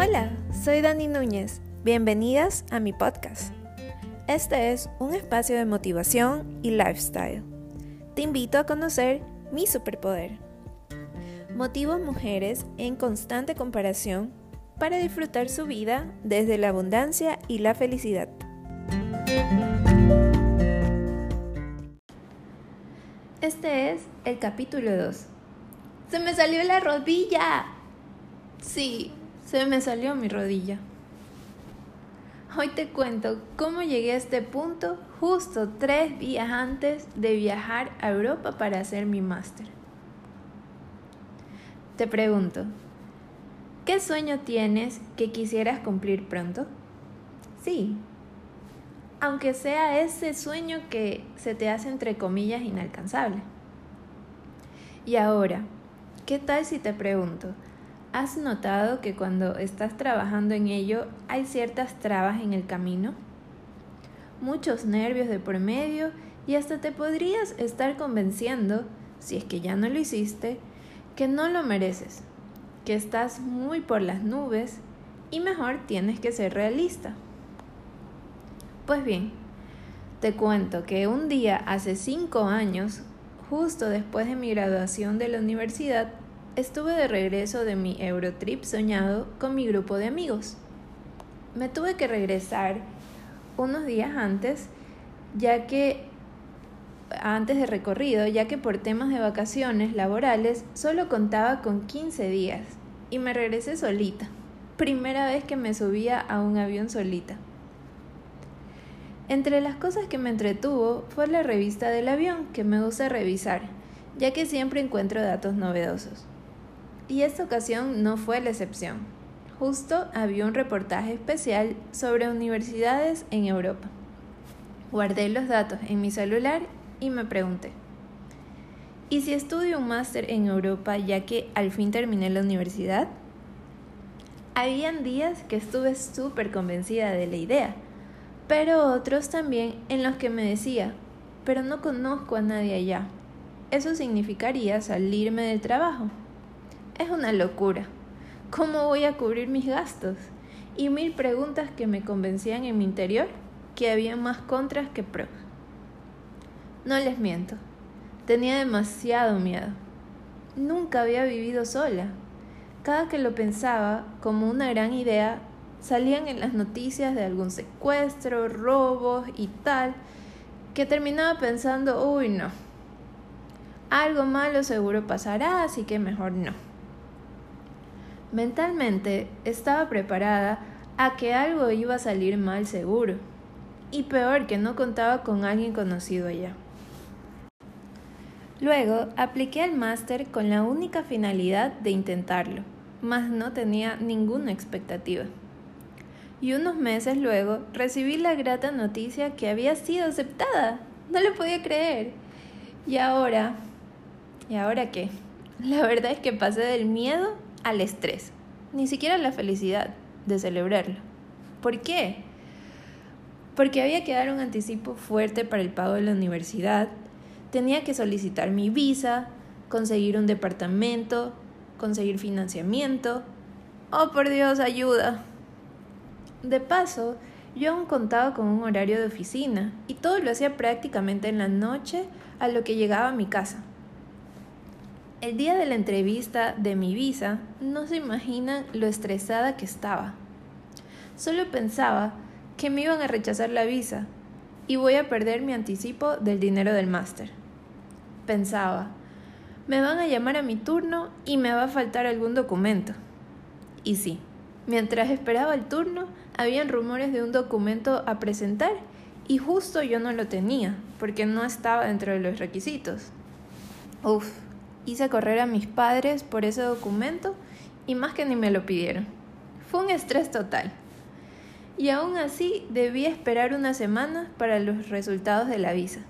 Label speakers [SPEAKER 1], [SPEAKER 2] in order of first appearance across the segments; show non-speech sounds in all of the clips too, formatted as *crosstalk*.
[SPEAKER 1] Hola, soy Dani Núñez. Bienvenidas a mi podcast. Este es un espacio de motivación y lifestyle. Te invito a conocer mi superpoder. Motivo a mujeres en constante comparación para disfrutar su vida desde la abundancia y la felicidad. Este es el capítulo 2. ¡Se me salió la rodilla! Sí, se me salió mi rodilla. Hoy te cuento cómo llegué a este punto justo tres días antes de viajar a Europa para hacer mi máster. Te pregunto, ¿qué sueño tienes que quisieras cumplir pronto? Sí, aunque sea ese sueño que se te hace entre comillas inalcanzable. Y ahora, ¿qué tal si te pregunto, ¿has notado que cuando estás trabajando en ello hay ciertas trabas en el camino? Muchos nervios de por medio y hasta te podrías estar convenciendo, si es que ya no lo hiciste, que no lo mereces, que estás muy por las nubes y mejor tienes que ser realista. Pues bien, te cuento que un día hace cinco años, justo después de mi graduación de la universidad, estuve de regreso de mi Eurotrip soñado con mi grupo de amigos. Me tuve que regresar unos días antes, ya que antes de recorrido, ya que por temas de vacaciones laborales solo contaba con 15 días y me regresé solita. Primera vez que me subía a un avión solita. Entre las cosas que me entretuvo fue la revista del avión, que me gusta revisar, ya que siempre encuentro datos novedosos. Y esta ocasión no fue la excepción. Justo había un reportaje especial sobre universidades en Europa. Guardé los datos en mi celular y me pregunté, ¿y si estudio un máster en Europa ya que al fin terminé la universidad? Habían días que estuve súper convencida de la idea, pero otros también en los que me decía, pero no conozco a nadie allá. Eso significaría salirme del trabajo. Es una locura. ¿Cómo voy a cubrir mis gastos? Y mil preguntas que me convencían en mi interior que había más contras que pros. No les miento, tenía demasiado miedo. Nunca había vivido sola. Cada que lo pensaba como una gran idea, salían en las noticias de algún secuestro, robos y tal, que terminaba pensando, uy, no, algo malo seguro pasará, así que mejor no. Mentalmente estaba preparada a que algo iba a salir mal seguro, y peor que no contaba con alguien conocido allá. Luego apliqué al máster con la única finalidad de intentarlo, mas no tenía ninguna expectativa y unos meses luego recibí la grata noticia que había sido aceptada. No lo podía creer. Y ahora, ¿y ahora qué? La verdad es que pasé del miedo al estrés, ni siquiera la felicidad de celebrarlo. ¿Por qué? Porque había que dar un anticipo fuerte para el pago de la universidad, tenía que solicitar mi visa, conseguir un departamento, conseguir financiamiento. Oh, por Dios, ayuda. De paso, yo aún contaba con un horario de oficina y todo lo hacía prácticamente en la noche a lo que llegaba a mi casa. El día de la entrevista de mi visa, no se imaginan lo estresada que estaba. Solo pensaba que me iban a rechazar la visa y voy a perder mi anticipo del dinero del máster. Pensaba, me van a llamar a mi turno y me va a faltar algún documento. Y sí, Mientras esperaba el turno, habían rumores de un documento a presentar y justo yo no lo tenía, porque no estaba dentro de los requisitos. Uf, hice correr a mis padres por ese documento y más que ni me lo pidieron. Fue un estrés total. Y aún así debí esperar una semana para los resultados de la visa.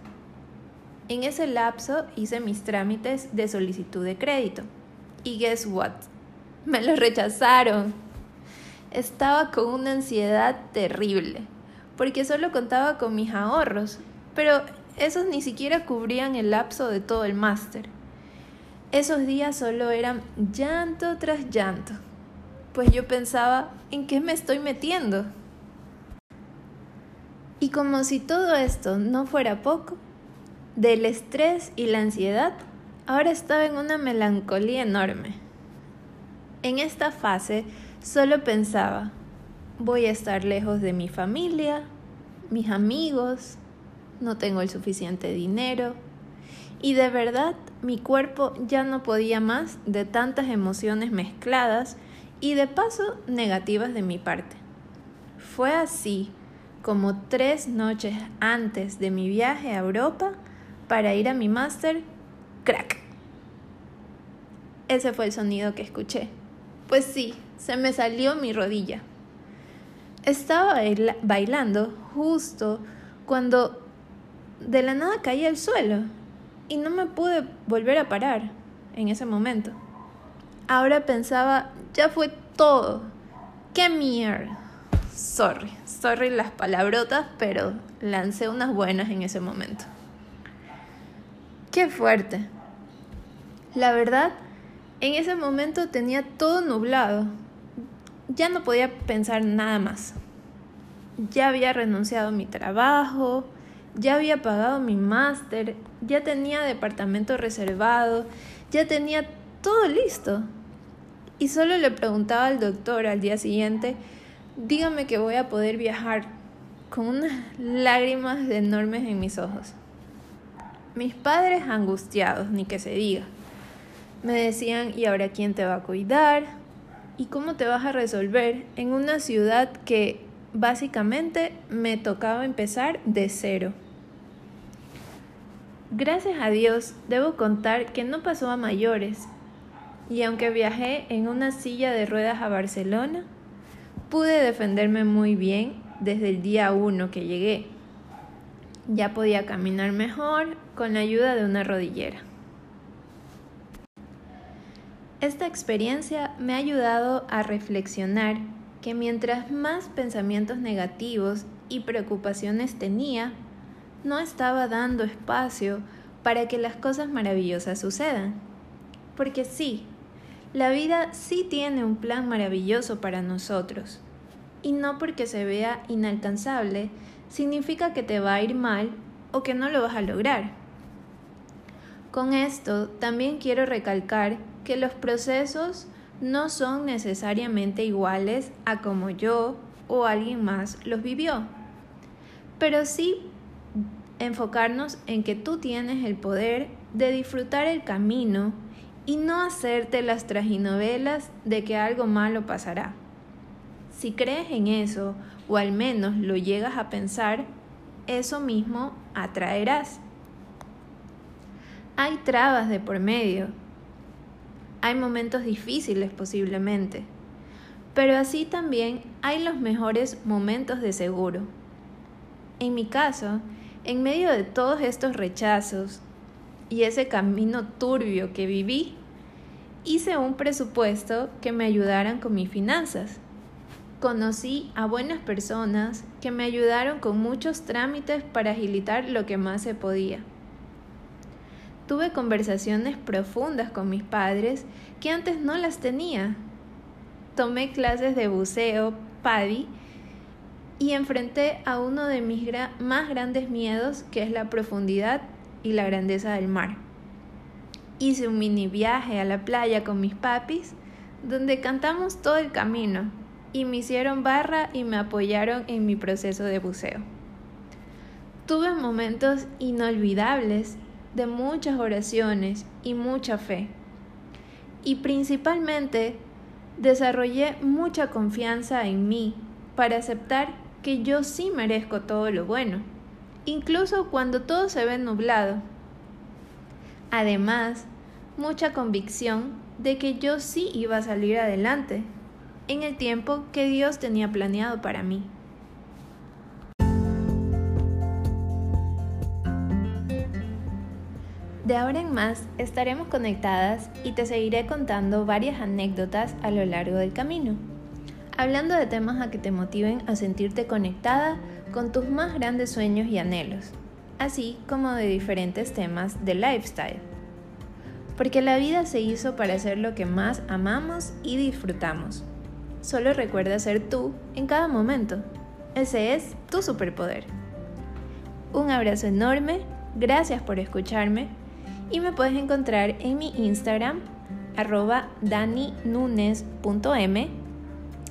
[SPEAKER 1] En ese lapso hice mis trámites de solicitud de crédito. Y guess what? Me lo rechazaron. Estaba con una ansiedad terrible, porque solo contaba con mis ahorros, pero esos ni siquiera cubrían el lapso de todo el máster. Esos días solo eran llanto tras llanto. pues yo pensaba, ¿en qué me estoy metiendo? Y como si todo esto no fuera poco, del estrés y la ansiedad, ahora estaba en una melancolía enorme. En esta fase solo pensaba, voy a estar lejos de mi familia, mis amigos, no tengo el suficiente dinero y de verdad mi cuerpo ya no podía más de tantas emociones mezcladas y de paso negativas de mi parte. Fue así como tres noches antes de mi viaje a Europa para ir a mi máster, crack. Ese fue el sonido que escuché. Pues sí, se me salió mi rodilla. Estaba bailando justo cuando de la nada caí al suelo y no me pude volver a parar en ese momento. Ahora pensaba, ya fue todo. ¡Qué mierda! Sorry, sorry las palabrotas, pero lancé unas buenas en ese momento. ¡Qué fuerte! La verdad, en ese momento tenía todo nublado. Ya no podía pensar nada más. Ya había renunciado a mi trabajo, ya había pagado mi máster, ya tenía departamento reservado, ya tenía todo listo. Y solo le preguntaba al doctor al día siguiente, dígame que voy a poder viajar, con unas *laughs* lágrimas enormes en mis ojos. Mis padres angustiados, ni que se diga. Me decían, ¿y ahora quién te va a cuidar? ¿Y cómo te vas a resolver en una ciudad que básicamente me tocaba empezar de cero? Gracias a Dios, debo contar que no pasó a mayores, y aunque viajé en una silla de ruedas a Barcelona, pude defenderme muy bien desde el día uno que llegué. Ya podía caminar mejor con la ayuda de una rodillera. Esta experiencia me ha ayudado a reflexionar que mientras más pensamientos negativos y preocupaciones tenía, no estaba dando espacio para que las cosas maravillosas sucedan. Porque sí, la vida sí tiene un plan maravilloso para nosotros. Y no porque se vea inalcanzable, significa que te va a ir mal o que no lo vas a lograr. Con esto también quiero recalcar que los procesos no son necesariamente iguales a como yo o alguien más los vivió, pero sí enfocarnos en que tú tienes el poder de disfrutar el camino y no hacerte las traginovelas de que algo malo pasará. Si crees en eso, o al menos lo llegas a pensar, eso mismo atraerás. Hay trabas de por medio. Hay momentos difíciles posiblemente. Pero así también hay los mejores momentos de seguro. En mi caso, en medio de todos estos rechazos y ese camino turbio que viví, hice un presupuesto que me ayudaran con mis finanzas. Conocí a buenas personas que me ayudaron con muchos trámites para agilitar lo que más se podía. Tuve conversaciones profundas con mis padres que antes no las tenía. Tomé clases de buceo, PADI, y enfrenté a uno de mis más grandes miedos, que es la profundidad y la grandeza del mar. Hice un mini viaje a la playa con mis papis, donde cantamos todo el camino y me hicieron barra y me apoyaron en mi proceso de buceo. Tuve momentos inolvidables de muchas oraciones y mucha fe. Y principalmente desarrollé mucha confianza en mí para aceptar que yo sí merezco todo lo bueno, incluso cuando todo se ve nublado. Además, mucha convicción de que yo sí iba a salir adelante en el tiempo que Dios tenía planeado para mí. De ahora en más estaremos conectadas y te seguiré contando varias anécdotas a lo largo del camino hablando de temas a que te motiven a sentirte conectada con tus más grandes sueños y anhelos, así como de diferentes temas de lifestyle. Porque la vida se hizo para hacer lo que más amamos y disfrutamos. Solo recuerda ser tú en cada momento. Ese es tu superpoder. Un abrazo enorme, gracias por escucharme y me puedes encontrar en mi Instagram arroba daninunes.m